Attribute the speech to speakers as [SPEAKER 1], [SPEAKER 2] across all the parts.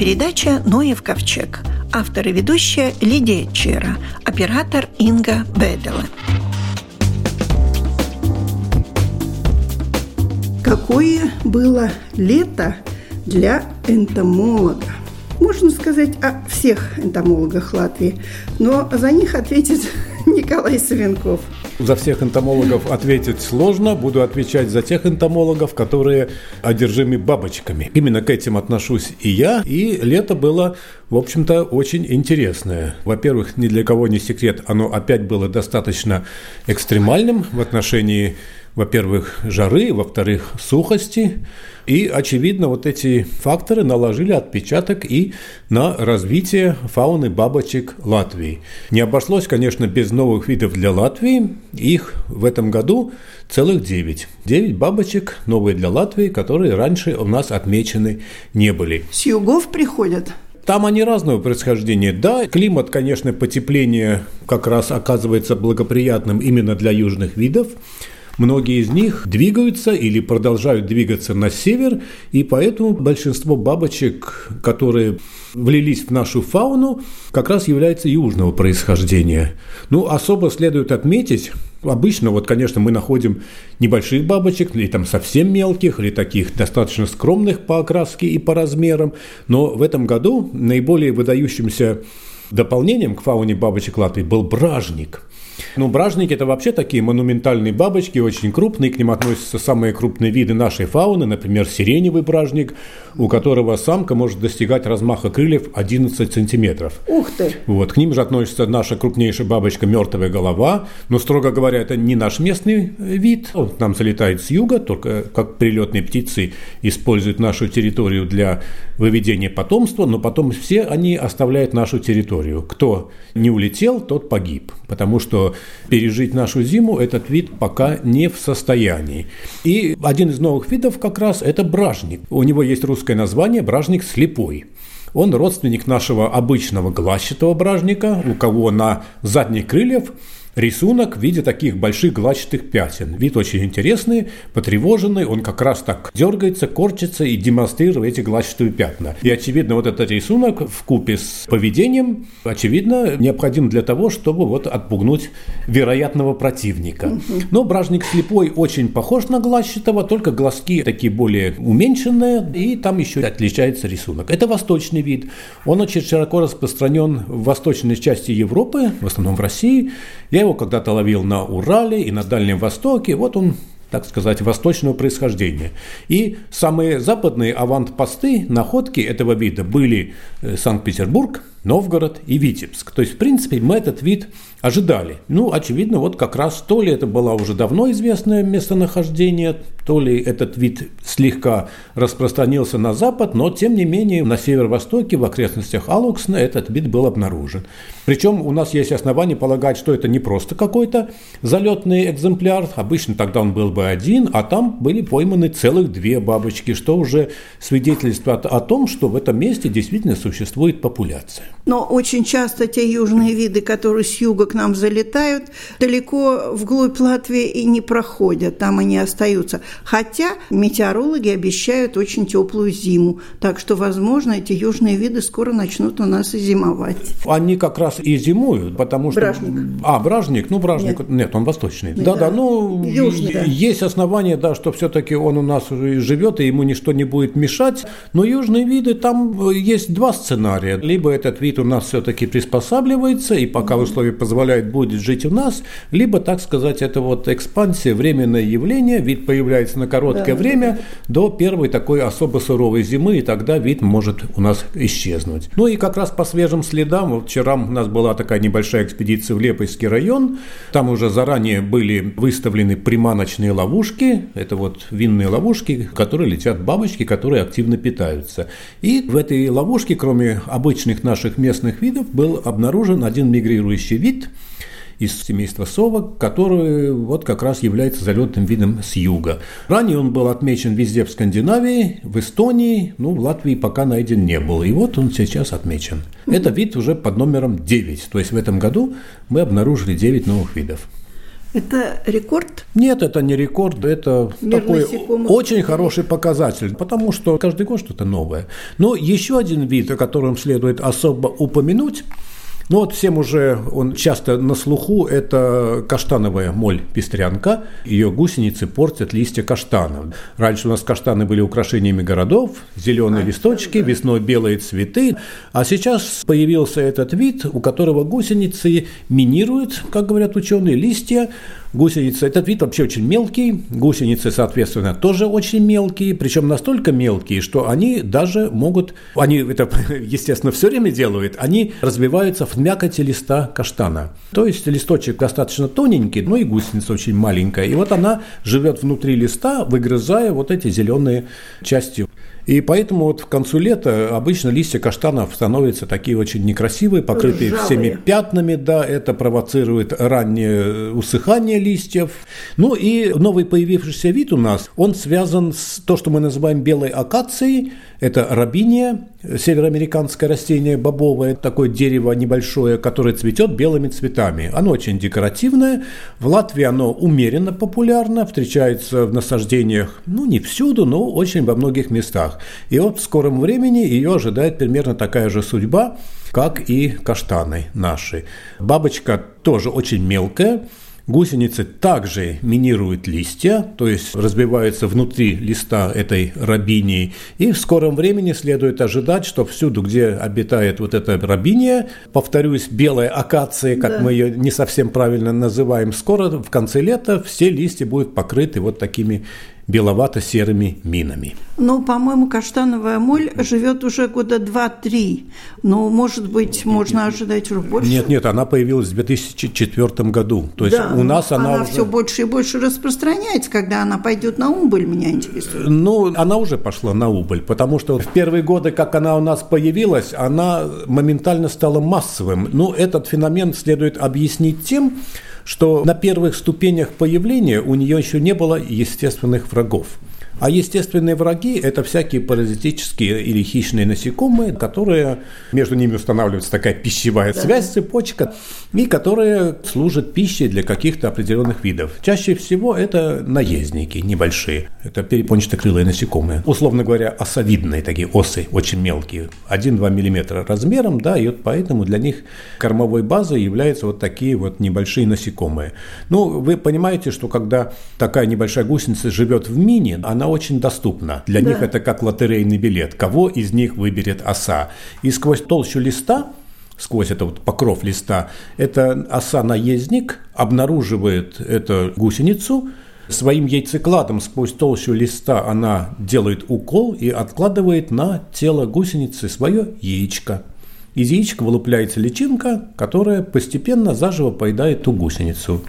[SPEAKER 1] передача «Ноев ковчег». Автор и ведущая Лидия Чера, оператор Инга Бедела.
[SPEAKER 2] Какое было лето для энтомолога? Можно сказать о всех энтомологах Латвии, но за них ответит Николай Савенков –
[SPEAKER 3] за всех энтомологов ответить сложно. Буду отвечать за тех энтомологов, которые одержимы бабочками. Именно к этим отношусь и я. И лето было, в общем-то, очень интересное. Во-первых, ни для кого не секрет, оно опять было достаточно экстремальным в отношении во-первых, жары, во-вторых, сухости. И, очевидно, вот эти факторы наложили отпечаток и на развитие фауны бабочек Латвии. Не обошлось, конечно, без новых видов для Латвии. Их в этом году целых девять. Девять бабочек новые для Латвии, которые раньше у нас отмечены не были.
[SPEAKER 2] С югов приходят?
[SPEAKER 3] Там они разного происхождения. Да, климат, конечно, потепление как раз оказывается благоприятным именно для южных видов. Многие из них двигаются или продолжают двигаться на север, и поэтому большинство бабочек, которые влились в нашу фауну, как раз являются южного происхождения. Ну, особо следует отметить, Обычно, вот, конечно, мы находим небольших бабочек, или там совсем мелких, или таких достаточно скромных по окраске и по размерам, но в этом году наиболее выдающимся дополнением к фауне бабочек Латвии был бражник – ну, бражники – это вообще такие монументальные бабочки, очень крупные, к ним относятся самые крупные виды нашей фауны, например, сиреневый бражник, у которого самка может достигать размаха крыльев 11 сантиметров.
[SPEAKER 2] Ух ты!
[SPEAKER 3] Вот, к ним же относится наша крупнейшая бабочка – мертвая голова, но, строго говоря, это не наш местный вид, он к нам залетает с юга, только как прилетные птицы используют нашу территорию для выведения потомства, но потом все они оставляют нашу территорию. Кто не улетел, тот погиб, потому что пережить нашу зиму этот вид пока не в состоянии. И один из новых видов как раз это бражник. У него есть русское название бражник слепой. Он родственник нашего обычного глазчатого бражника, у кого на задних крыльях рисунок в виде таких больших гладчатых пятен. Вид очень интересный, потревоженный, он как раз так дергается, корчится и демонстрирует эти гладчатые пятна. И, очевидно, вот этот рисунок в купе с поведением, очевидно, необходим для того, чтобы вот отпугнуть вероятного противника. Но бражник слепой очень похож на гладчатого, только глазки такие более уменьшенные, и там еще отличается рисунок. Это восточный вид. Он очень широко распространен в восточной части Европы, в основном в России. Я его когда-то ловил на Урале и на Дальнем Востоке. Вот он так сказать, восточного происхождения. И самые западные авант-посты, находки этого вида были э, Санкт-Петербург, Новгород и Витебск. То есть, в принципе, мы этот вид ожидали. Ну, очевидно, вот как раз то ли это было уже давно известное местонахождение, то ли этот вид слегка распространился на запад, но, тем не менее, на северо-востоке, в окрестностях Алуксна, этот вид был обнаружен. Причем у нас есть основания полагать, что это не просто какой-то залетный экземпляр, обычно тогда он был бы один, а там были пойманы целых две бабочки, что уже свидетельствует о том, что в этом месте действительно существует популяция.
[SPEAKER 2] Но очень часто те южные виды, которые с юга к нам залетают, далеко вглубь Латвии и не проходят, там они остаются. Хотя метеорологи обещают очень теплую зиму, так что, возможно, эти южные виды скоро начнут у нас и зимовать.
[SPEAKER 3] Они как раз и зимуют, потому что...
[SPEAKER 2] Бражник.
[SPEAKER 3] А, бражник, ну, бражник, нет, нет он восточный. Да-да, ну,
[SPEAKER 2] Южный, да.
[SPEAKER 3] есть основания, да, что все-таки он у нас живет, и ему ничто не будет мешать, но южные виды, там есть два сценария. Либо этот вид у нас все-таки приспосабливается, и пока условия позволяют, будет жить у нас, либо, так сказать, это вот экспансия, временное явление, вид появляется на короткое да, время до первой такой особо суровой зимы, и тогда вид может у нас исчезнуть. Ну и как раз по свежим следам, вот вчера у нас была такая небольшая экспедиция в Лепойский район, там уже заранее были выставлены приманочные ловушки, это вот винные ловушки, которые летят бабочки, которые активно питаются. И в этой ловушке, кроме обычных наших местных видов был обнаружен один мигрирующий вид из семейства совок, который вот как раз является залетным видом с юга. Ранее он был отмечен везде в Скандинавии, в Эстонии, ну, в Латвии пока найден не был. И вот он сейчас отмечен. Это вид уже под номером 9. То есть в этом году мы обнаружили 9 новых видов.
[SPEAKER 2] Это рекорд?
[SPEAKER 3] Нет, это не рекорд, это Мир такой очень хороший показатель, потому что каждый год что-то новое. Но еще один вид, о котором следует особо упомянуть, ну вот всем уже он часто на слуху, это каштановая моль-пестрянка. Ее гусеницы портят листья каштана. Раньше у нас каштаны были украшениями городов, зеленые а, листочки, да. весной белые цветы. А сейчас появился этот вид, у которого гусеницы минируют, как говорят ученые, листья Гусеницы, этот вид вообще очень мелкий, гусеницы, соответственно, тоже очень мелкие, причем настолько мелкие, что они даже могут, они это, естественно, все время делают, они разбиваются в мякоти листа каштана. То есть листочек достаточно тоненький, но и гусеница очень маленькая. И вот она живет внутри листа, выгрызая вот эти зеленые части. И поэтому вот к концу лета обычно листья каштанов становятся такие очень некрасивые, покрытые Ржавые. всеми пятнами, да, это провоцирует раннее усыхание листьев. Ну и новый появившийся вид у нас, он связан с то, что мы называем белой акацией, это рабиния, североамериканское растение бобовое, такое дерево небольшое, которое цветет белыми цветами. Оно очень декоративное. В Латвии оно умеренно популярно, встречается в насаждениях, ну, не всюду, но очень во многих местах. И вот в скором времени ее ожидает примерно такая же судьба, как и каштаны наши. Бабочка тоже очень мелкая, Гусеницы также минируют листья, то есть разбиваются внутри листа этой рабинии, и в скором времени следует ожидать, что всюду, где обитает вот эта рабиния, повторюсь, белая акация, как да. мы ее не совсем правильно называем, скоро в конце лета все листья будут покрыты вот такими беловато-серыми минами.
[SPEAKER 2] Ну, по-моему, каштановая моль живет уже года два-три. Но, может быть, можно ожидать уже больше.
[SPEAKER 3] Нет, нет, она появилась в 2004 году. То есть да, у нас она,
[SPEAKER 2] она уже... все больше и больше распространяется, когда она пойдет на убыль, меня интересует.
[SPEAKER 3] Ну, она уже пошла на убыль, потому что в первые годы, как она у нас появилась, она моментально стала массовым. Ну, этот феномен следует объяснить тем, что на первых ступенях появления у нее еще не было естественных врагов. А естественные враги – это всякие паразитические или хищные насекомые, которые между ними устанавливается такая пищевая да. связь, цепочка, и которые служат пищей для каких-то определенных видов. Чаще всего это наездники небольшие, это перепончатокрылые насекомые. Условно говоря, осовидные такие осы, очень мелкие, 1-2 мм размером, да, и вот поэтому для них кормовой базой являются вот такие вот небольшие насекомые. Ну, вы понимаете, что когда такая небольшая гусеница живет в мини, она очень доступна. Для да. них это как лотерейный билет. Кого из них выберет оса? И сквозь толщу листа сквозь этот вот покров листа, эта оса-наездник обнаруживает эту гусеницу, своим яйцекладом сквозь толщу листа она делает укол и откладывает на тело гусеницы свое яичко. Из яичка вылупляется личинка, которая постепенно заживо поедает ту гусеницу.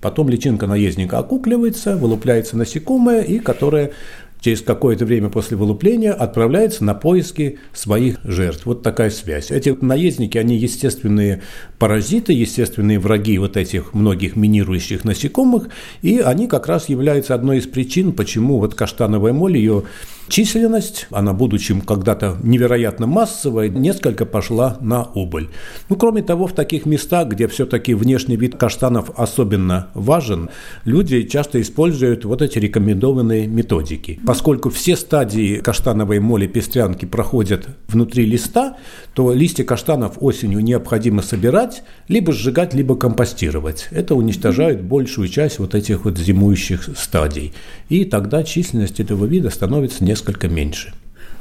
[SPEAKER 3] Потом личинка наездника окукливается, вылупляется насекомое, и которое через какое-то время после вылупления отправляется на поиски своих жертв. Вот такая связь. Эти наездники, они естественные паразиты, естественные враги вот этих многих минирующих насекомых, и они как раз являются одной из причин, почему вот каштановая моль, ее Численность, она, будучи когда-то невероятно массовой, несколько пошла на убыль. Ну, кроме того, в таких местах, где все-таки внешний вид каштанов особенно важен, люди часто используют вот эти рекомендованные методики. Поскольку все стадии каштановой моли пестрянки проходят внутри листа, то листья каштанов осенью необходимо собирать, либо сжигать, либо компостировать. Это уничтожает большую часть вот этих вот зимующих стадий. И тогда численность этого вида становится несколько меньше.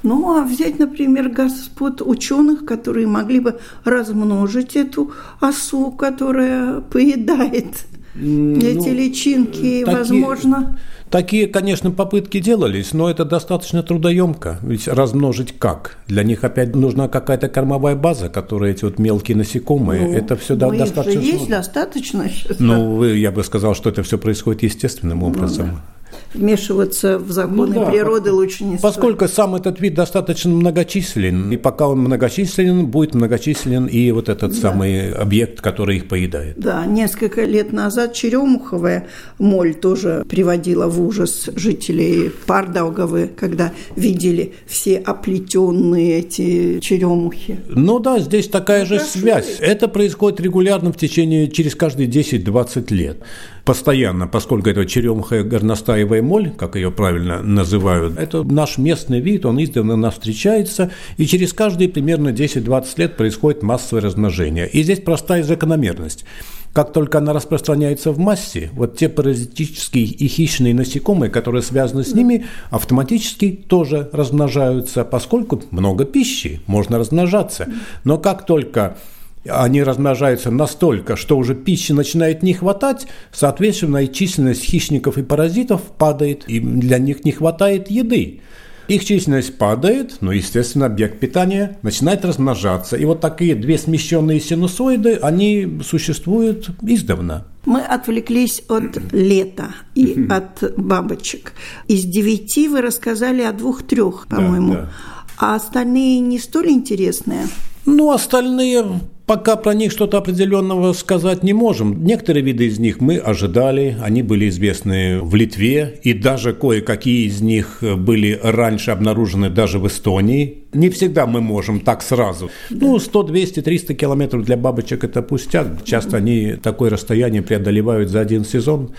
[SPEAKER 2] Ну, а взять, например, господ ученых, которые могли бы размножить эту осу, которая поедает ну, эти личинки, такие, возможно.
[SPEAKER 3] Такие, конечно, попытки делались, но это достаточно трудоемко. Ведь размножить как? Для них опять нужна какая-то кормовая база, которая эти вот мелкие насекомые. Ну, это все
[SPEAKER 2] да,
[SPEAKER 3] достаточно.
[SPEAKER 2] Же есть достаточно. Сейчас.
[SPEAKER 3] Ну, я бы сказал, что это все происходит естественным ну образом. Ну, да
[SPEAKER 2] вмешиваться в законы ну, да, природы лучше не
[SPEAKER 3] Поскольку стоит. сам этот вид достаточно многочислен, и пока он многочислен, будет многочислен и вот этот да. самый объект, который их поедает.
[SPEAKER 2] Да, несколько лет назад черемуховая моль тоже приводила в ужас жителей Пардаугавы, когда видели все оплетенные эти черемухи.
[SPEAKER 3] Ну да, здесь такая ну, же связь. Это происходит регулярно в течение, через каждые 10-20 лет. Постоянно, поскольку это черемха горностаевая моль, как ее правильно называют, это наш местный вид, он издавна нас встречается, и через каждые примерно 10-20 лет происходит массовое размножение. И здесь простая закономерность. Как только она распространяется в массе, вот те паразитические и хищные насекомые, которые связаны с ними, автоматически тоже размножаются, поскольку много пищи, можно размножаться. Но как только они размножаются настолько, что уже пищи начинает не хватать, соответственно, и численность хищников и паразитов падает, и для них не хватает еды. Их численность падает, но, естественно, объект питания начинает размножаться. И вот такие две смещенные синусоиды, они существуют издавна.
[SPEAKER 2] Мы отвлеклись от лета и от бабочек. Из девяти вы рассказали о двух-трех, по-моему. Да, да. А остальные не столь интересные?
[SPEAKER 3] Ну, остальные Пока про них что-то определенного сказать не можем. Некоторые виды из них мы ожидали, они были известны в Литве, и даже кое-какие из них были раньше обнаружены даже в Эстонии. Не всегда мы можем так сразу. Ну, 100, 200, 300 километров для бабочек – это пустяк. Часто они такое расстояние преодолевают за один сезон.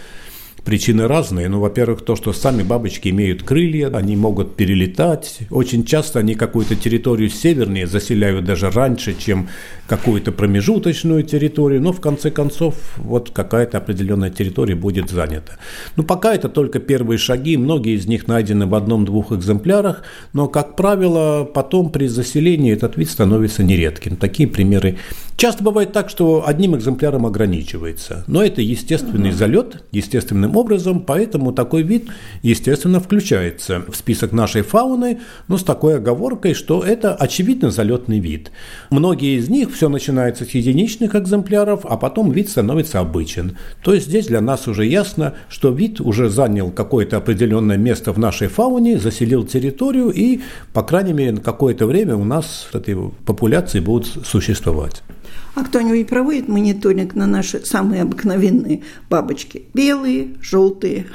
[SPEAKER 3] Причины разные. Ну, во-первых, то, что сами бабочки имеют крылья, они могут перелетать. Очень часто они какую-то территорию севернее заселяют даже раньше, чем какую-то промежуточную территорию. Но в конце концов, вот какая-то определенная территория будет занята. Ну, пока это только первые шаги. Многие из них найдены в одном-двух экземплярах. Но, как правило, потом при заселении этот вид становится нередким. Такие примеры Часто бывает так, что одним экземпляром ограничивается, но это естественный залет, естественным образом, поэтому такой вид, естественно, включается в список нашей фауны, но с такой оговоркой, что это очевидно залетный вид. Многие из них все начинается с единичных экземпляров, а потом вид становится обычен. То есть здесь для нас уже ясно, что вид уже занял какое-то определенное место в нашей фауне, заселил территорию и, по крайней мере, на какое-то время у нас этой популяции будут существовать.
[SPEAKER 2] А кто-нибудь проводит мониторинг на наши самые обыкновенные бабочки? Белые, желтые?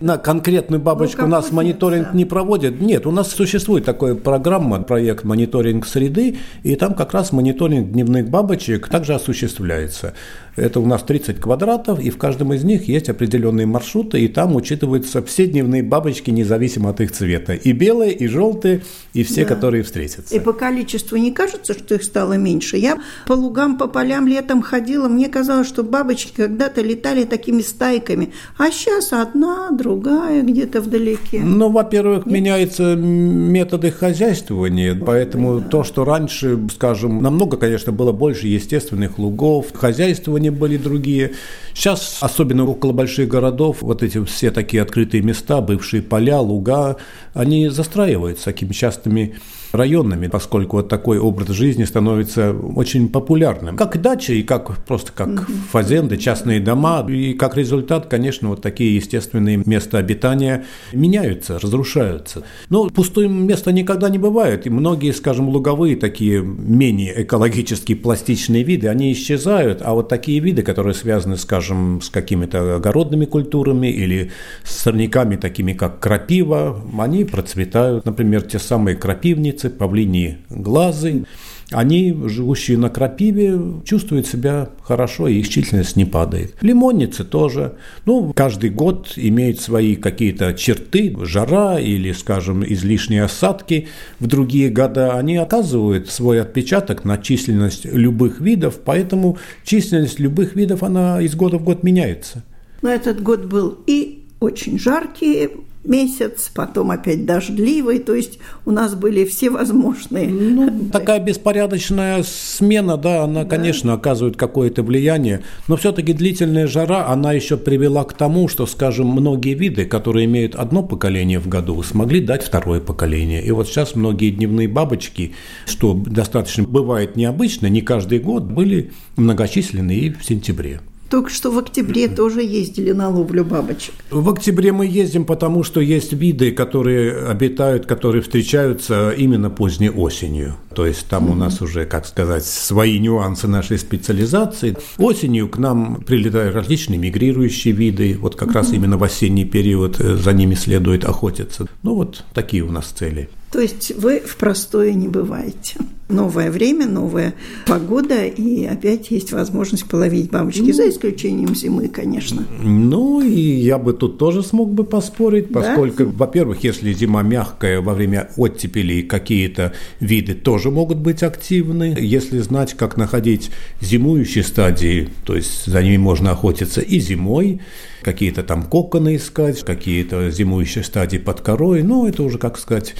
[SPEAKER 3] на конкретную бабочку ну, у нас мониторинг да. не проводят. Нет, у нас существует такая программа, проект мониторинг среды, и там как раз мониторинг дневных бабочек также осуществляется. Это у нас 30 квадратов, и в каждом из них есть определенные маршруты, и там учитываются все дневные бабочки, независимо от их цвета. И белые, и желтые, и все, да. которые встретятся.
[SPEAKER 2] И по количеству не кажется, что их стало меньше? Я по лугам, по полям летом ходила, мне казалось, что бабочки когда-то летали такими стайками, а сейчас одна, другая где-то вдалеке.
[SPEAKER 3] Ну, во-первых, Нет? меняются методы хозяйствования, поэтому да. то, что раньше, скажем, намного, конечно, было больше естественных лугов, хозяйствования они были другие. Сейчас, особенно около больших городов, вот эти все такие открытые места, бывшие поля, луга, они застраиваются такими частыми районными, поскольку вот такой образ жизни становится очень популярным. Как дача и как просто как mm фазенды, частные дома. И как результат, конечно, вот такие естественные места обитания меняются, разрушаются. Но пустым места никогда не бывает. И многие, скажем, луговые такие менее экологически пластичные виды, они исчезают. А вот такие виды, которые связаны, скажем, с какими-то огородными культурами или с сорняками, такими как крапива, они процветают. Например, те самые крапивницы, птицы, павлиньи глазы, они, живущие на крапиве, чувствуют себя хорошо, и их численность не падает. Лимонницы тоже. Ну, каждый год имеют свои какие-то черты, жара или, скажем, излишние осадки. В другие года они оказывают свой отпечаток на численность любых видов, поэтому численность любых видов, она из года в год меняется.
[SPEAKER 2] Но этот год был и очень жаркий, месяц, потом опять дождливый, то есть у нас были все возможные.
[SPEAKER 3] Ну, такая беспорядочная смена, да, она, да. конечно, оказывает какое-то влияние, но все-таки длительная жара, она еще привела к тому, что, скажем, многие виды, которые имеют одно поколение в году, смогли дать второе поколение. И вот сейчас многие дневные бабочки, что достаточно бывает необычно, не каждый год, были многочисленны и в сентябре.
[SPEAKER 2] Только что в октябре тоже ездили на ловлю бабочек.
[SPEAKER 3] В октябре мы ездим, потому что есть виды, которые обитают, которые встречаются именно поздней осенью. То есть там у нас уже, как сказать, свои нюансы нашей специализации. Осенью к нам прилетают различные мигрирующие виды. Вот как раз именно в осенний период э, за ними следует охотиться. Ну вот такие у нас цели.
[SPEAKER 2] То есть вы в простое не бываете. Новое время, новая погода, и опять есть возможность половить бабочки, ну, за исключением зимы, конечно.
[SPEAKER 3] Ну, и я бы тут тоже смог бы поспорить, поскольку, да? во-первых, если зима мягкая, во время оттепели какие-то виды тоже могут быть активны. Если знать, как находить зимующие стадии, то есть за ними можно охотиться и зимой, какие-то там коконы искать, какие-то зимующие стадии под корой, ну, это уже, как сказать,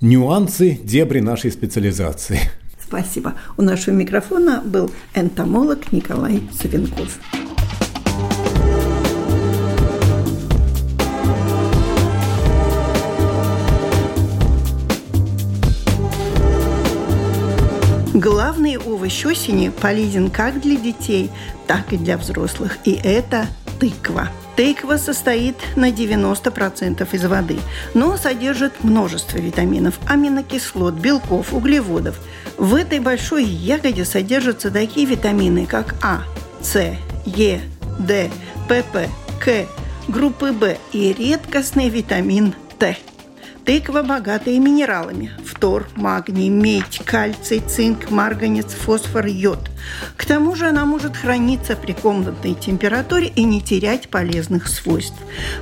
[SPEAKER 3] нюансы, дебри нашей специализации.
[SPEAKER 2] Спасибо. У нашего микрофона был энтомолог Николай Савенков. Главный овощ осени полезен как для детей, так и для взрослых. И это тыква – Тыква состоит на 90% из воды, но содержит множество витаминов, аминокислот, белков, углеводов. В этой большой ягоде содержатся такие витамины, как А, С, Е, Д, ПП, К, группы В и редкостный витамин Т. Тыква богатая минералами – фтор, магний, медь, кальций, цинк, марганец, фосфор, йод. К тому же она может храниться при комнатной температуре и не терять полезных свойств.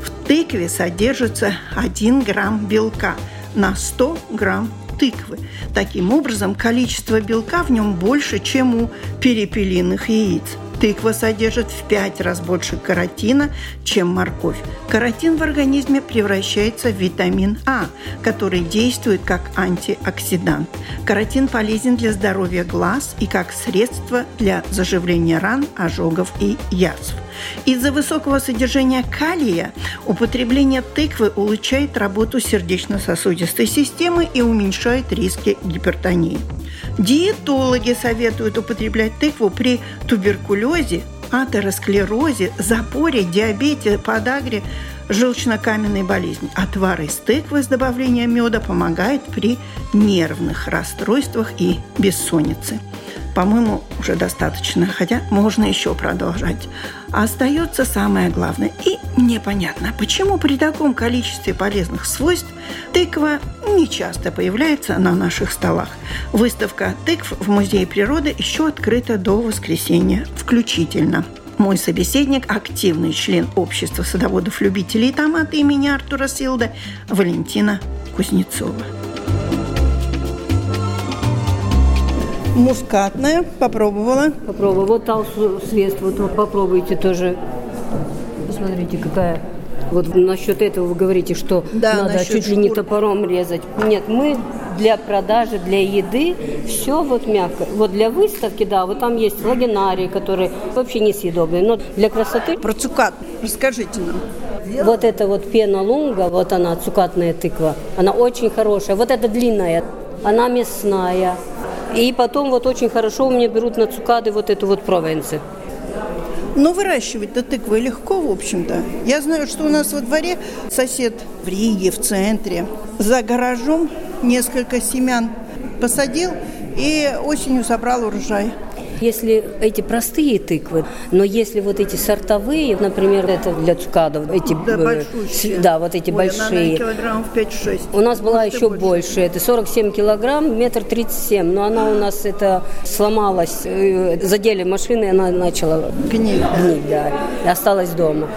[SPEAKER 2] В тыкве содержится 1 грамм белка на 100 грамм тыквы. Таким образом, количество белка в нем больше, чем у перепелиных яиц – Тыква содержит в пять раз больше каротина, чем морковь. Каротин в организме превращается в витамин А, который действует как антиоксидант. Каротин полезен для здоровья глаз и как средство для заживления ран, ожогов и язв. Из-за высокого содержания калия употребление тыквы улучшает работу сердечно-сосудистой системы и уменьшает риски гипертонии. Диетологи советуют употреблять тыкву при туберкулезе, атеросклерозе, запоре, диабете, подагре, желчно-каменной болезни. Отвар из тыквы с добавлением меда помогает при нервных расстройствах и бессоннице по-моему, уже достаточно, хотя можно еще продолжать. остается самое главное. И непонятно, почему при таком количестве полезных свойств тыква не часто появляется на наших столах. Выставка тыкв в Музее природы еще открыта до воскресенья включительно. Мой собеседник – активный член общества садоводов-любителей томата имени Артура Силда Валентина Кузнецова. Мускатная, попробовала.
[SPEAKER 4] Попробовала. Вот талсу свест, вот вы попробуйте тоже. Посмотрите, какая. Вот насчет этого вы говорите, что да, надо чуть шкур. ли не топором резать. Нет, мы для продажи, для еды все вот мягко. Вот для выставки, да, вот там есть лагинарии, которые вообще несъедобные, но для красоты...
[SPEAKER 2] Про цукат расскажите нам.
[SPEAKER 4] Вот это вот пена лунга, вот она, цукатная тыква, она очень хорошая. Вот эта длинная, она мясная, и потом вот очень хорошо у меня берут на цукады вот эту вот провенцию.
[SPEAKER 2] Но выращивать-то тыквы легко, в общем-то. Я знаю, что у нас во дворе сосед в Риге, в центре, за гаражом несколько семян посадил и осенью собрал урожай
[SPEAKER 4] если эти простые тыквы, но если вот эти сортовые, например, это для цукадов, эти,
[SPEAKER 2] да, э,
[SPEAKER 4] да вот эти Ой, большие.
[SPEAKER 2] килограммов 5-6.
[SPEAKER 4] У нас была Может, еще больше. больше, это 47 килограмм, метр 37, но она у нас это сломалась, э, задели машины, она начала
[SPEAKER 2] гнить,
[SPEAKER 4] гнить да, и осталась дома.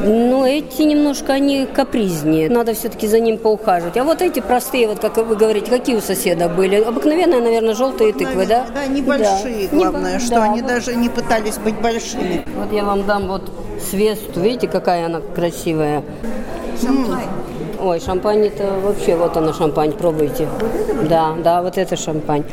[SPEAKER 4] Но эти немножко, они капризнее. Надо все-таки за ним поухаживать. А вот эти простые, вот как вы говорите, какие у соседа были? Обыкновенные, наверное, желтые тыквы, да?
[SPEAKER 2] Да, небольшие, да. главное, что да, они вот. даже не пытались быть большими.
[SPEAKER 4] Вот я вам дам вот свесту. Видите, какая она красивая? Шампань. Ой, шампань это вообще, вот она шампань, пробуйте. Да, да, вот это шампань.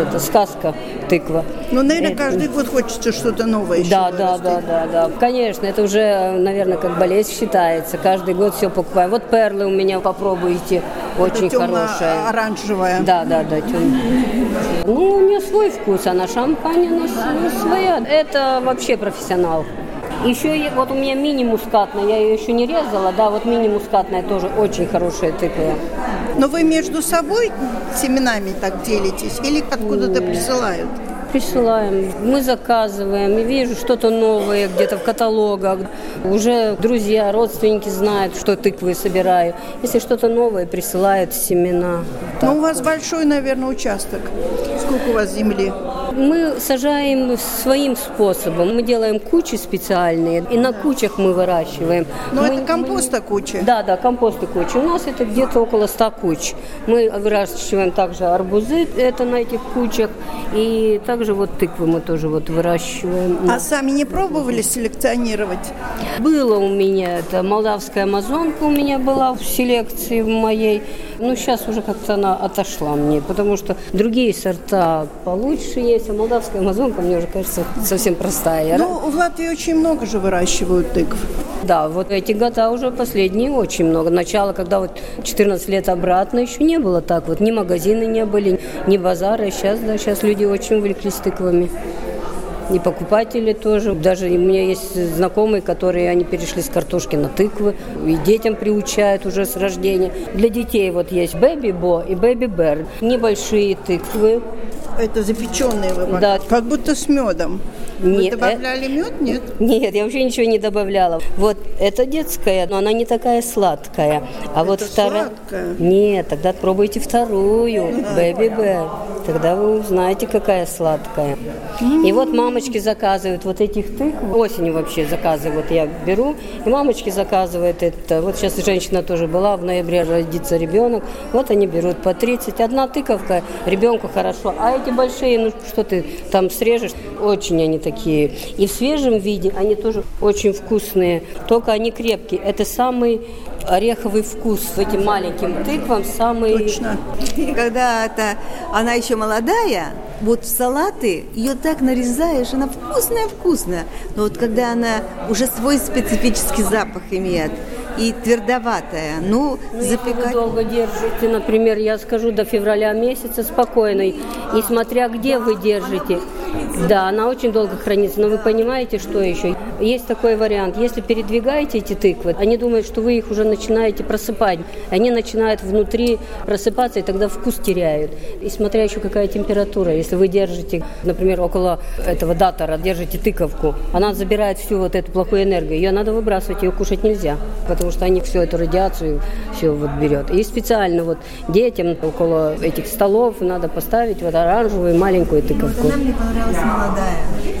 [SPEAKER 4] Это сказка тыква.
[SPEAKER 2] Ну, наверное, каждый год хочется что-то новое еще
[SPEAKER 4] Да, да, да, да, да. Конечно, это уже, наверное, как болезнь считается. Каждый год все покупаем. Вот перлы у меня попробуйте. Очень это хорошая.
[SPEAKER 2] оранжевая.
[SPEAKER 4] Да, да, да, темная. Ну, у нее свой вкус, она шампань, она своя. Это вообще профессионал. Еще вот у меня мини-мускатная, я ее еще не резала, да, вот мини-мускатная тоже очень хорошая тыква.
[SPEAKER 2] Но вы между собой семенами так делитесь или откуда-то присылают?
[SPEAKER 4] присылаем, мы заказываем, и вижу что-то новое где-то в каталогах. Уже друзья, родственники знают, что тыквы собираю. Если что-то новое, присылают семена.
[SPEAKER 2] Ну, у вас большой, наверное, участок. Сколько у вас земли?
[SPEAKER 4] Мы сажаем своим способом. Мы делаем кучи специальные, и на кучах мы выращиваем.
[SPEAKER 2] Но
[SPEAKER 4] мы,
[SPEAKER 2] это компоста мы... куча?
[SPEAKER 4] Да, да, компоста куча. У нас это где-то около 100 куч. Мы выращиваем также арбузы, это на этих кучах, и также вот тыквы мы тоже вот выращиваем.
[SPEAKER 2] А сами не пробовали селекционировать?
[SPEAKER 4] Было у меня, это молдавская амазонка у меня была в селекции моей. Ну, сейчас уже как-то она отошла мне, потому что другие сорта получше есть, а молдавская амазонка мне уже кажется совсем простая.
[SPEAKER 2] Ну, в Латвии очень много же выращивают тыкв.
[SPEAKER 4] Да, вот эти года уже последние очень много. Начало, когда вот 14 лет обратно еще не было так вот. Ни магазины не были, ни базары. Сейчас, да, сейчас люди очень увлеклись тыквами и покупатели тоже. Даже у меня есть знакомые, которые они перешли с картошки на тыквы, и детям приучают уже с рождения. Для детей вот есть Baby Бо и Baby Bear. Небольшие тыквы.
[SPEAKER 2] Это запеченные вы Да. Как будто с медом. Вы нет, добавляли мед? Нет?
[SPEAKER 4] Нет, я вообще ничего не добавляла. Вот это детская, но она не такая сладкая. А это вот вторая... Сладкая? Нет, тогда пробуйте вторую, Baby Bear. Тогда вы узнаете, какая сладкая. И вот мамочки заказывают вот этих тыкв. Осенью вообще заказывают, я беру. И мамочки заказывают это. Вот сейчас женщина тоже была, в ноябре родится ребенок. Вот они берут по 30. Одна тыковка, ребенку хорошо. А эти большие, ну что ты там срежешь, очень они такие. И в свежем виде они тоже очень вкусные. Только они крепкие. Это самый ореховый вкус с этим маленьким тыквам самый...
[SPEAKER 2] Точно.
[SPEAKER 5] И когда это, она еще молодая, вот в салаты ее так нарезаешь, она вкусная-вкусная. Но вот когда она уже свой специфический запах имеет, и твердоватая. Ну,
[SPEAKER 4] ну запекать... Вы долго держите, например, я скажу, до февраля месяца спокойной. И смотря где вы держите. Да, она очень долго хранится. Но вы понимаете, что еще? Есть такой вариант. Если передвигаете эти тыквы, они думают, что вы их уже начинаете просыпать. Они начинают внутри просыпаться, и тогда вкус теряют. И смотря еще какая температура. Если вы держите, например, около этого датора, держите тыковку, она забирает всю вот эту плохую энергию. Ее надо выбрасывать, ее кушать нельзя потому что они всю эту радиацию все вот берет. И специально вот детям около этих столов надо поставить вот оранжевую маленькую тыковку.
[SPEAKER 5] Вот понравилась молодая.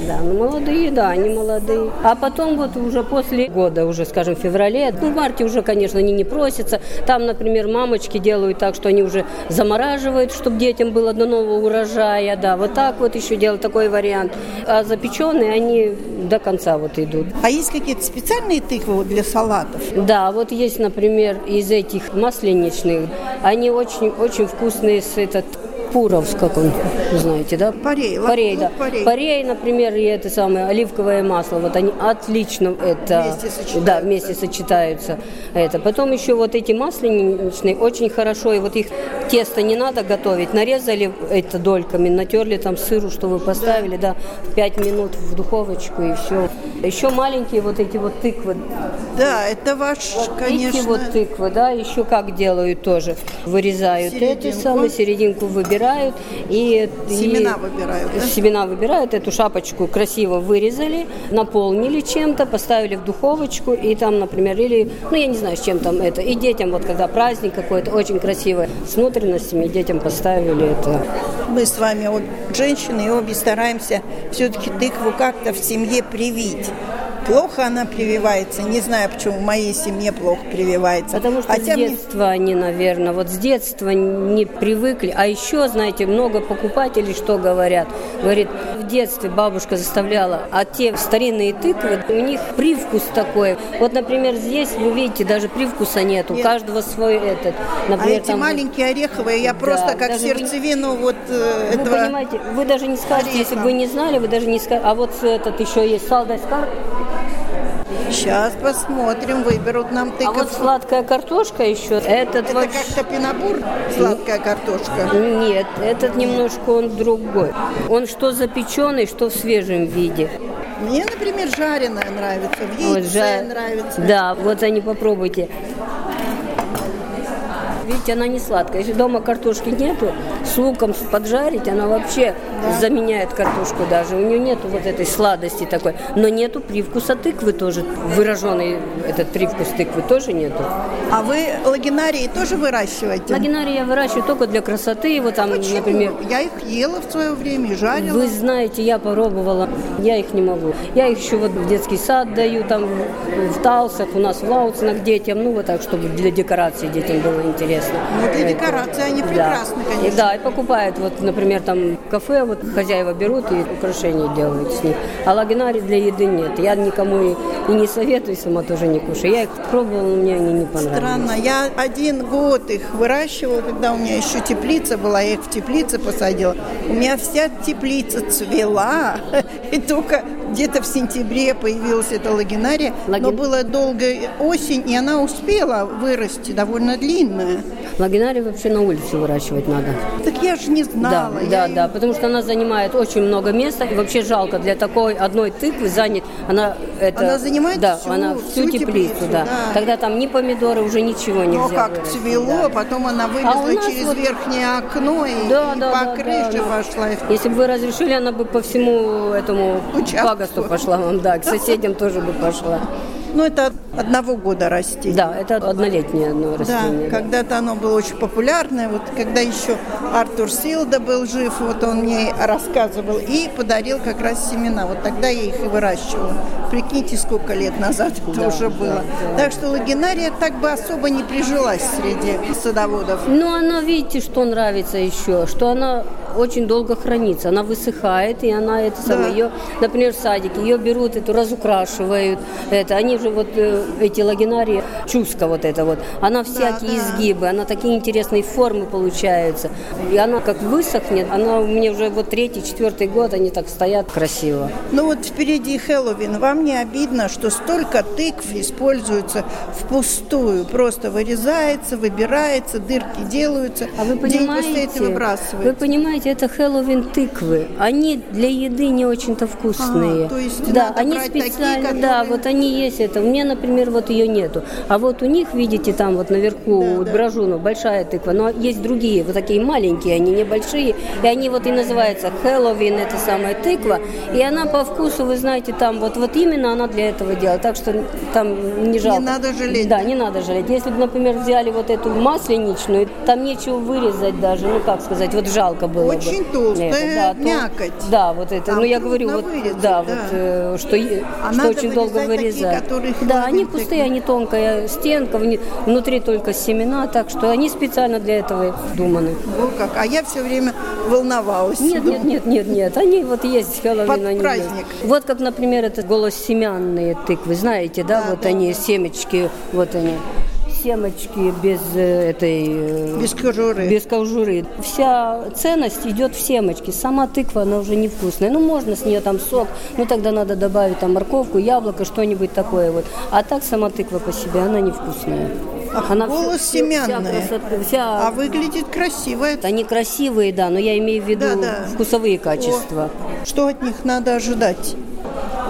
[SPEAKER 4] Да, ну молодые, да, они молодые. А потом вот уже после года, уже, скажем, в феврале, ну в марте уже, конечно, они не просятся. Там, например, мамочки делают так, что они уже замораживают, чтобы детям было до нового урожая, да, вот так вот еще делают такой вариант. А запеченные они до конца вот идут.
[SPEAKER 2] А есть какие-то специальные тыквы для салатов?
[SPEAKER 4] Да, вот есть, например, из этих масленичных, они очень-очень вкусные с этот Пуровс, как он, знаете, да?
[SPEAKER 2] Парей.
[SPEAKER 4] Парей, да. Парей. парей, например, и это самое оливковое масло. Вот они отлично это...
[SPEAKER 2] Вместе сочетаются.
[SPEAKER 4] Да, вместе сочетаются. Это. Потом еще вот эти масленичные очень хорошо, и вот их тесто не надо готовить. Нарезали это дольками, натерли там сыру, что вы поставили, да, да 5 минут в духовочку и все. Еще маленькие вот эти вот тыквы.
[SPEAKER 2] Да, это ваш, вот конечно.
[SPEAKER 4] Эти вот тыквы, да, еще как делают тоже. Вырезают серединку. эту самую серединку, выбирают выбирают.
[SPEAKER 2] И, семена и, выбирают, да?
[SPEAKER 4] Семена выбирают, эту шапочку красиво вырезали, наполнили чем-то, поставили в духовочку, и там, например, или, ну, я не знаю, с чем там это. И детям, вот когда праздник какой-то, очень красивый, с внутренностями, детям поставили это.
[SPEAKER 2] Мы с вами вот женщины, и обе стараемся все-таки тыкву как-то в семье привить. Плохо она прививается. Не знаю, почему в моей семье плохо прививается.
[SPEAKER 4] Потому что Хотя с детства мне... они, наверное, вот с детства не привыкли. А еще, знаете, много покупателей что говорят? Говорит, в детстве бабушка заставляла, а те старинные тыквы, у них привкус такой. Вот, например, здесь, вы видите, даже привкуса нет. У каждого свой этот.
[SPEAKER 2] Например, а эти там... маленькие ореховые, я просто да, как сердцевину вы... вот э,
[SPEAKER 4] вы этого... понимаете, вы даже не скажете, Ореха. если бы вы не знали, вы даже не скажете. А вот этот еще есть салдайскар,
[SPEAKER 2] Сейчас посмотрим, выберут нам тыков.
[SPEAKER 4] А вот сладкая картошка еще. Этот
[SPEAKER 2] это вот... как топинабур, сладкая картошка?
[SPEAKER 4] Нет, этот немножко он другой. Он что запеченный, что в свежем виде.
[SPEAKER 2] Мне, например, жареная нравится, в яйце вот, жар... нравится.
[SPEAKER 4] Да, вот они попробуйте. Видите, она не сладкая. Если дома картошки нету, с луком поджарить, она вообще да. заменяет картошку даже. У нее нету вот этой сладости такой. Но нету привкуса тыквы тоже. Выраженный этот привкус тыквы тоже нету.
[SPEAKER 2] А вы лагинарии тоже выращиваете?
[SPEAKER 4] Лагинарии я выращиваю только для красоты. Вот там,
[SPEAKER 2] Почему?
[SPEAKER 4] например...
[SPEAKER 2] Я их ела в свое время, жарила.
[SPEAKER 4] Вы знаете, я попробовала. Я их не могу. Я их еще вот в детский сад даю, там в Талсах, у нас в Лауцинах детям. Ну, вот так, чтобы для декорации детям было интересно.
[SPEAKER 2] Ну, для декорации они прекрасны,
[SPEAKER 4] да.
[SPEAKER 2] конечно.
[SPEAKER 4] И, да, и покупают, вот, например, там кафе, вот хозяева берут и украшения делают с них. А лагинари для еды нет. Я никому и, и не советую, сама тоже не кушаю. Я их пробовала, но мне они не понравились.
[SPEAKER 2] Странно. Я один год их выращивала, когда у меня еще теплица была, я их в теплице посадила. У меня вся теплица цвела, и только где-то в сентябре появилась эта лагинария, Лагин... но была долгая осень, и она успела вырасти довольно длинная.
[SPEAKER 4] Лагинарий вообще на улице выращивать надо.
[SPEAKER 2] Так я же не знала.
[SPEAKER 4] Да, да, да, потому что она занимает очень много места. И вообще жалко для такой одной тыквы занять. Она, это,
[SPEAKER 2] она занимает
[SPEAKER 4] да,
[SPEAKER 2] всю,
[SPEAKER 4] она всю, всю теплицу, теплицу да. да. Тогда там ни помидоры, уже ничего нельзя
[SPEAKER 2] Но как
[SPEAKER 4] вырастить,
[SPEAKER 2] цвело,
[SPEAKER 4] да.
[SPEAKER 2] потом она вылезла а через вот... верхнее окно и, да, и да, по да, крыше да, пошла.
[SPEAKER 4] Если бы вы разрешили, она бы по всему этому
[SPEAKER 2] Участку.
[SPEAKER 4] Пагосту пошла вам, да, к соседям тоже бы пошла.
[SPEAKER 2] Ну, это одного года растение.
[SPEAKER 4] Да, это однолетнее одно растение.
[SPEAKER 2] Да, когда-то оно было очень популярное. Вот когда еще Артур Силда был жив, вот он мне рассказывал и подарил как раз семена. Вот тогда я их и выращивала. Прикиньте, сколько лет назад это да, уже было. Да, да. Так что лагинария так бы особо не прижилась среди садоводов.
[SPEAKER 4] Ну, она, видите, что нравится еще, что она очень долго хранится. Она высыхает, и она это да. самое, ее, например, в садике, ее берут, эту разукрашивают. Это, они же вот э, эти лагинарии, чуска вот это вот, она всякие да, да. изгибы, она такие интересные формы получаются. И она как высохнет, она у меня уже вот третий, четвертый год, они так стоят красиво.
[SPEAKER 2] Ну вот впереди Хэллоуин. Вам не обидно, что столько тыкв используется впустую? Просто вырезается, выбирается, дырки делаются,
[SPEAKER 4] а вы понимаете. Вы понимаете, это Хэллоуин тыквы. Они для еды не очень-то вкусные.
[SPEAKER 2] А, то есть
[SPEAKER 4] да, они специально, такие, которые... да, вот они есть это. У меня, например, вот ее нету. А вот у них, видите, там вот наверху да, вот да. брожуну, большая тыква, но есть другие, вот такие маленькие, они небольшие, и они вот и называются Хэллоуин, это самая тыква, и она по вкусу, вы знаете, там вот, вот именно она для этого делает, так что там не жалко.
[SPEAKER 2] Не надо жалеть.
[SPEAKER 4] Да, не надо жалеть. Если бы, например, взяли вот эту масленичную, там нечего вырезать даже, ну как сказать, вот жалко было
[SPEAKER 2] Очень бы. толстая, да, мякоть.
[SPEAKER 4] Да, вот это, там ну я говорю, вот, вырезать, да, да, вот, э, что, а что очень долго вырезать.
[SPEAKER 2] Такие,
[SPEAKER 4] да, они пустые, они тонкая стенка, внутри только семена, так что они специально для этого придуманы.
[SPEAKER 2] Ну как, а я все время волновалась.
[SPEAKER 4] Нет, нет, нет, нет, нет, они вот есть Хэллоуин.
[SPEAKER 2] Под они праздник.
[SPEAKER 4] Есть. Вот как, например, это голоссемянные тыквы, знаете, да, да вот да, они, да. семечки, вот они семечки без э, этой...
[SPEAKER 2] Э, без кожуры.
[SPEAKER 4] Без кожуры. Вся ценность идет в семечке. Сама тыква, она уже невкусная. Ну, можно с нее там сок, ну, тогда надо добавить там морковку, яблоко, что-нибудь такое вот. А так сама тыква по себе, она невкусная.
[SPEAKER 2] Ах, она голос вся, семянная. Вся красота, вся... А выглядит красиво.
[SPEAKER 4] Они красивые, да, но я имею в виду да, да. вкусовые качества.
[SPEAKER 2] О, что от них надо ожидать?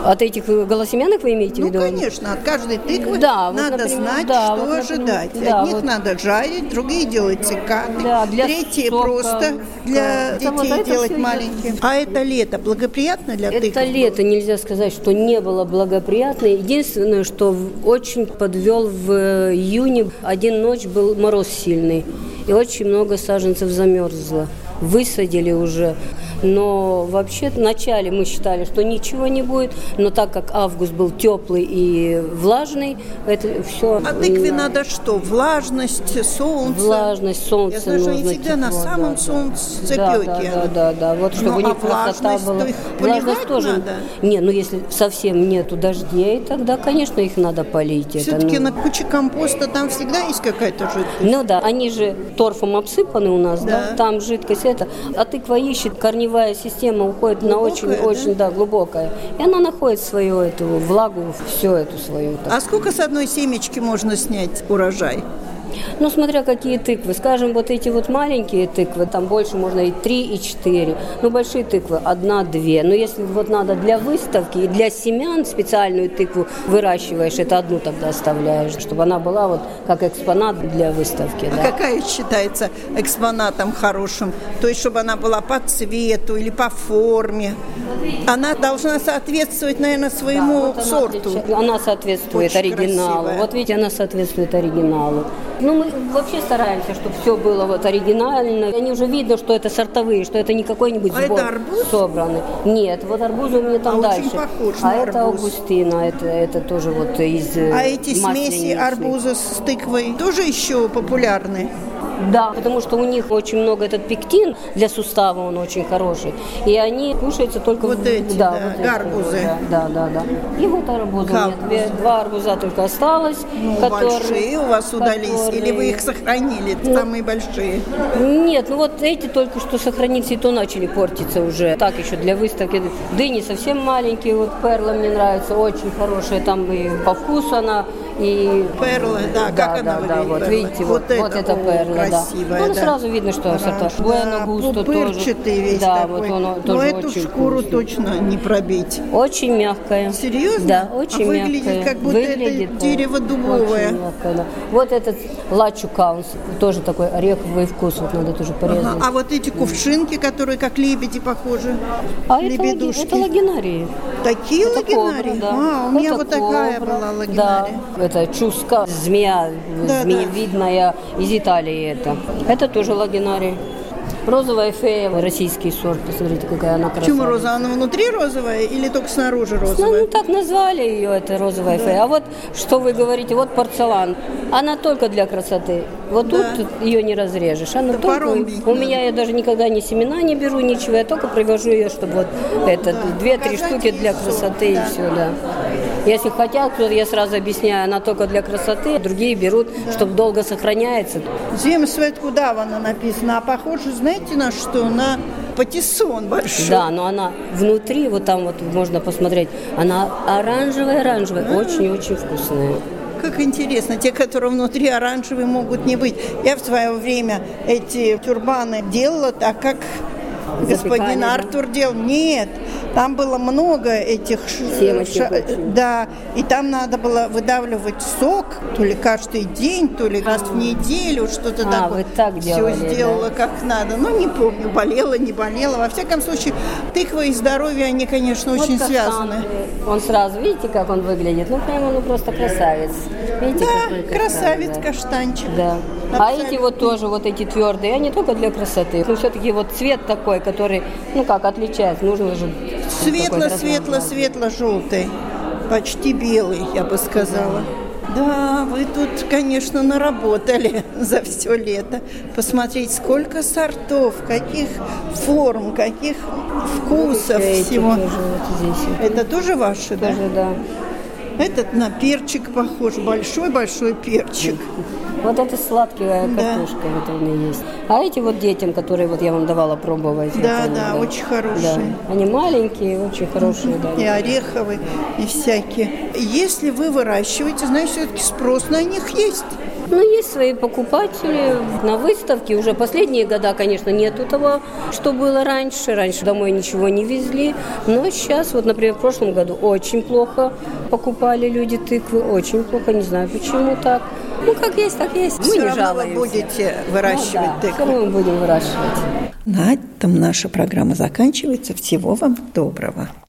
[SPEAKER 4] От этих голосемянных вы имеете
[SPEAKER 2] ну,
[SPEAKER 4] в виду?
[SPEAKER 2] Ну, конечно, от каждой тыквы да, надо вот, например, знать, да, что вот, ожидать. Да, от них вот. надо жарить, другие делать цикаты, да, для третьи сока, просто для да. детей вот делать маленькие. А это лето благоприятно для
[SPEAKER 4] это
[SPEAKER 2] тыкв?
[SPEAKER 4] Это лето, нельзя сказать, что не было благоприятно. Единственное, что очень подвел в июне, один ночь был мороз сильный, и очень много саженцев замерзло. Высадили уже но вообще вначале мы считали, что ничего не будет, но так как август был теплый и влажный, это все...
[SPEAKER 2] А тыкве на... надо что? Влажность, солнце?
[SPEAKER 4] Влажность, солнце
[SPEAKER 2] Я знаю,
[SPEAKER 4] нужно.
[SPEAKER 2] они всегда
[SPEAKER 4] тепло,
[SPEAKER 2] на самом
[SPEAKER 4] да,
[SPEAKER 2] солнце
[SPEAKER 4] да, да, да, да, да, вот чтобы ну, них а красота была.
[SPEAKER 2] Влажность тоже. Надо?
[SPEAKER 4] Не, ну если совсем нету дождей, тогда, конечно, их надо полить.
[SPEAKER 2] Все-таки ну... на куче компоста там всегда есть какая-то жидкость?
[SPEAKER 4] Ну да, они же торфом обсыпаны у нас, да, да? там жидкость это, а тыква ищет корневая система уходит глубокая, на очень, да? очень, да, глубокая. И она находит свою эту влагу, всю эту свою.
[SPEAKER 2] Так. А сколько с одной семечки можно снять урожай?
[SPEAKER 4] Ну, смотря какие тыквы. Скажем, вот эти вот маленькие тыквы, там больше можно и 3, и 4. Ну, большие тыквы одна-две. Но если вот надо для выставки и для семян специальную тыкву выращиваешь, это одну тогда оставляешь, чтобы она была вот как экспонат для выставки.
[SPEAKER 2] А
[SPEAKER 4] да.
[SPEAKER 2] какая считается экспонатом хорошим? То есть, чтобы она была по цвету или по форме? Она должна соответствовать, наверное, своему да, вот сорту.
[SPEAKER 4] Она, она соответствует Очень оригиналу. Красивая. Вот видите, она соответствует оригиналу. Ну, мы вообще стараемся, чтобы все было вот оригинально. Они уже видно, что это сортовые, что это не какой-нибудь
[SPEAKER 2] а
[SPEAKER 4] сбор
[SPEAKER 2] это арбуз?
[SPEAKER 4] собранный. Нет, вот арбузы у меня там
[SPEAKER 2] а
[SPEAKER 4] дальше.
[SPEAKER 2] Очень похож
[SPEAKER 4] а
[SPEAKER 2] на
[SPEAKER 4] это
[SPEAKER 2] арбуз.
[SPEAKER 4] Аугустина, это, это тоже вот из
[SPEAKER 2] А эти смеси арбуза с тыквой тоже еще популярны?
[SPEAKER 4] Да, потому что у них очень много этот пектин для сустава, он очень хороший. И они кушаются только
[SPEAKER 2] вот
[SPEAKER 4] в...
[SPEAKER 2] эти,
[SPEAKER 4] да,
[SPEAKER 2] да,
[SPEAKER 4] вот
[SPEAKER 2] гарбузы.
[SPEAKER 4] Эти, да, да, да, да. И вот арбузы. Нет, два арбуза только осталось.
[SPEAKER 2] Ну,
[SPEAKER 4] которые,
[SPEAKER 2] большие у вас удались,
[SPEAKER 4] которые...
[SPEAKER 2] или вы их сохранили, ну, самые большие?
[SPEAKER 4] Нет, ну вот эти только что сохранились, и то начали портиться уже. Так еще для выставки. Дыни совсем маленькие, вот перла мне нравится, очень хорошая, там и по вкусу она и
[SPEAKER 2] перла, да,
[SPEAKER 4] да
[SPEAKER 2] как
[SPEAKER 4] да,
[SPEAKER 2] она
[SPEAKER 4] да, вот видите, вот, вот это, вот это перла,
[SPEAKER 2] красивая,
[SPEAKER 4] да. Ну,
[SPEAKER 2] да.
[SPEAKER 4] сразу видно, что сорта. Буэно Густо тоже.
[SPEAKER 2] весь
[SPEAKER 4] да,
[SPEAKER 2] такой.
[SPEAKER 4] вот он
[SPEAKER 2] Но
[SPEAKER 4] тоже
[SPEAKER 2] эту
[SPEAKER 4] очень
[SPEAKER 2] шкуру
[SPEAKER 4] вкусный.
[SPEAKER 2] точно не пробить.
[SPEAKER 4] Очень мягкая.
[SPEAKER 2] Серьезно?
[SPEAKER 4] Да, очень
[SPEAKER 2] а выглядит,
[SPEAKER 4] мягкая.
[SPEAKER 2] как будто
[SPEAKER 4] выглядит,
[SPEAKER 2] это дерево дубовое.
[SPEAKER 4] Очень мягкая, да. Вот этот лачу каунс, тоже такой ореховый вкус, вот надо тоже порезать.
[SPEAKER 2] Ага. А вот эти кувшинки, которые как лебеди похожи,
[SPEAKER 4] а
[SPEAKER 2] лебедушки.
[SPEAKER 4] это лагинарии.
[SPEAKER 2] Такие
[SPEAKER 4] это
[SPEAKER 2] лагинарии?
[SPEAKER 4] Кобра, да.
[SPEAKER 2] А, у меня
[SPEAKER 4] это
[SPEAKER 2] вот такая была лагинария.
[SPEAKER 4] Да, это чуска, змея,
[SPEAKER 2] Да,
[SPEAKER 4] змеевидная из Италии это. Это тоже лагинарий. Розовая фея, российский сорт. Посмотрите, какая она красивая.
[SPEAKER 2] Почему розовая? Она внутри розовая или только снаружи
[SPEAKER 4] Ну,
[SPEAKER 2] розовая?
[SPEAKER 4] ну, так назвали ее, это розовая да. фея. А вот, что вы говорите, вот порцелан. Она только для красоты. Вот
[SPEAKER 2] Да.
[SPEAKER 4] тут ее не разрежешь. Она
[SPEAKER 2] Топором
[SPEAKER 4] только...
[SPEAKER 2] бить
[SPEAKER 4] У меня я даже никогда ни семена не беру, ничего. Я только привожу ее, чтобы вот это две-три штуки для красоты
[SPEAKER 2] да.
[SPEAKER 4] и все, да. Если хотят, то я сразу объясняю, она только для красоты, другие берут, чтобы долго сохраняется.
[SPEAKER 2] Земсветку Давана написано, а похоже, знаете на что? На патиссон большой.
[SPEAKER 4] Да, но она внутри, вот там вот можно посмотреть, она оранжевая-оранжевая, очень-очень вкусная.
[SPEAKER 2] Как интересно, те, которые внутри оранжевые, могут не быть. Я в свое время эти тюрбаны делала так, как господин
[SPEAKER 4] Запекали, да?
[SPEAKER 2] Артур делал. Нет, там было много этих...
[SPEAKER 4] Семечек
[SPEAKER 2] ша-
[SPEAKER 4] очень.
[SPEAKER 2] Да, и там надо было выдавливать сок, то ли каждый день, то ли раз в неделю, что-то
[SPEAKER 4] А,
[SPEAKER 2] такое.
[SPEAKER 4] вы так делали,
[SPEAKER 2] Все сделала как надо. Ну, не помню, болела, не болела. Во всяком случае, тыква и здоровье, они, конечно, очень
[SPEAKER 4] Вот
[SPEAKER 2] связаны.
[SPEAKER 4] каштан, Он сразу, видите, как он выглядит? Ну, прямо, ну, просто красавец. Видите,
[SPEAKER 2] Да, красавец
[SPEAKER 4] да.
[SPEAKER 2] каштанчик.
[SPEAKER 4] Да. А
[SPEAKER 2] Абсолютно.
[SPEAKER 4] эти вот тоже, вот эти твердые, они только для красоты. Ну, все-таки вот цвет такой, который, ну, как отличается. Нужно же...
[SPEAKER 2] Светло-светло-светло-желтый. Почти белый, я бы сказала. Да, вы тут, конечно, наработали за все лето. Посмотреть, сколько сортов, каких форм, каких вкусов всего.
[SPEAKER 4] тоже вот здесь.
[SPEAKER 2] Это тоже ваши, да?
[SPEAKER 4] Тоже, да.
[SPEAKER 2] Этот на перчик похож, большой-большой перчик.
[SPEAKER 4] Вот это сладкая
[SPEAKER 2] Да.
[SPEAKER 4] картошка, вот он и есть. А эти вот детям, которые вот я вам давала пробовать.
[SPEAKER 2] Да,
[SPEAKER 4] вот они,
[SPEAKER 2] да, очень хорошие.
[SPEAKER 4] Да. Они маленькие, очень хорошие, да.
[SPEAKER 2] И ореховые, и всякие. Если вы выращиваете, значит, все-таки спрос на них есть.
[SPEAKER 4] Ну, есть свои покупатели на выставке. Уже последние года, конечно, нету того, что было раньше. Раньше домой ничего не везли. Но сейчас, вот, например, в прошлом году очень плохо покупали люди тыквы. Очень плохо, не знаю, почему так. Ну, как есть, так есть. Мы
[SPEAKER 2] Все
[SPEAKER 4] не
[SPEAKER 2] равно вы
[SPEAKER 4] жалуемся.
[SPEAKER 2] будете выращивать
[SPEAKER 4] ну, да,
[SPEAKER 2] тыкву.
[SPEAKER 4] Все равно мы будем выращивать.
[SPEAKER 1] На этом наша программа заканчивается. Всего вам доброго.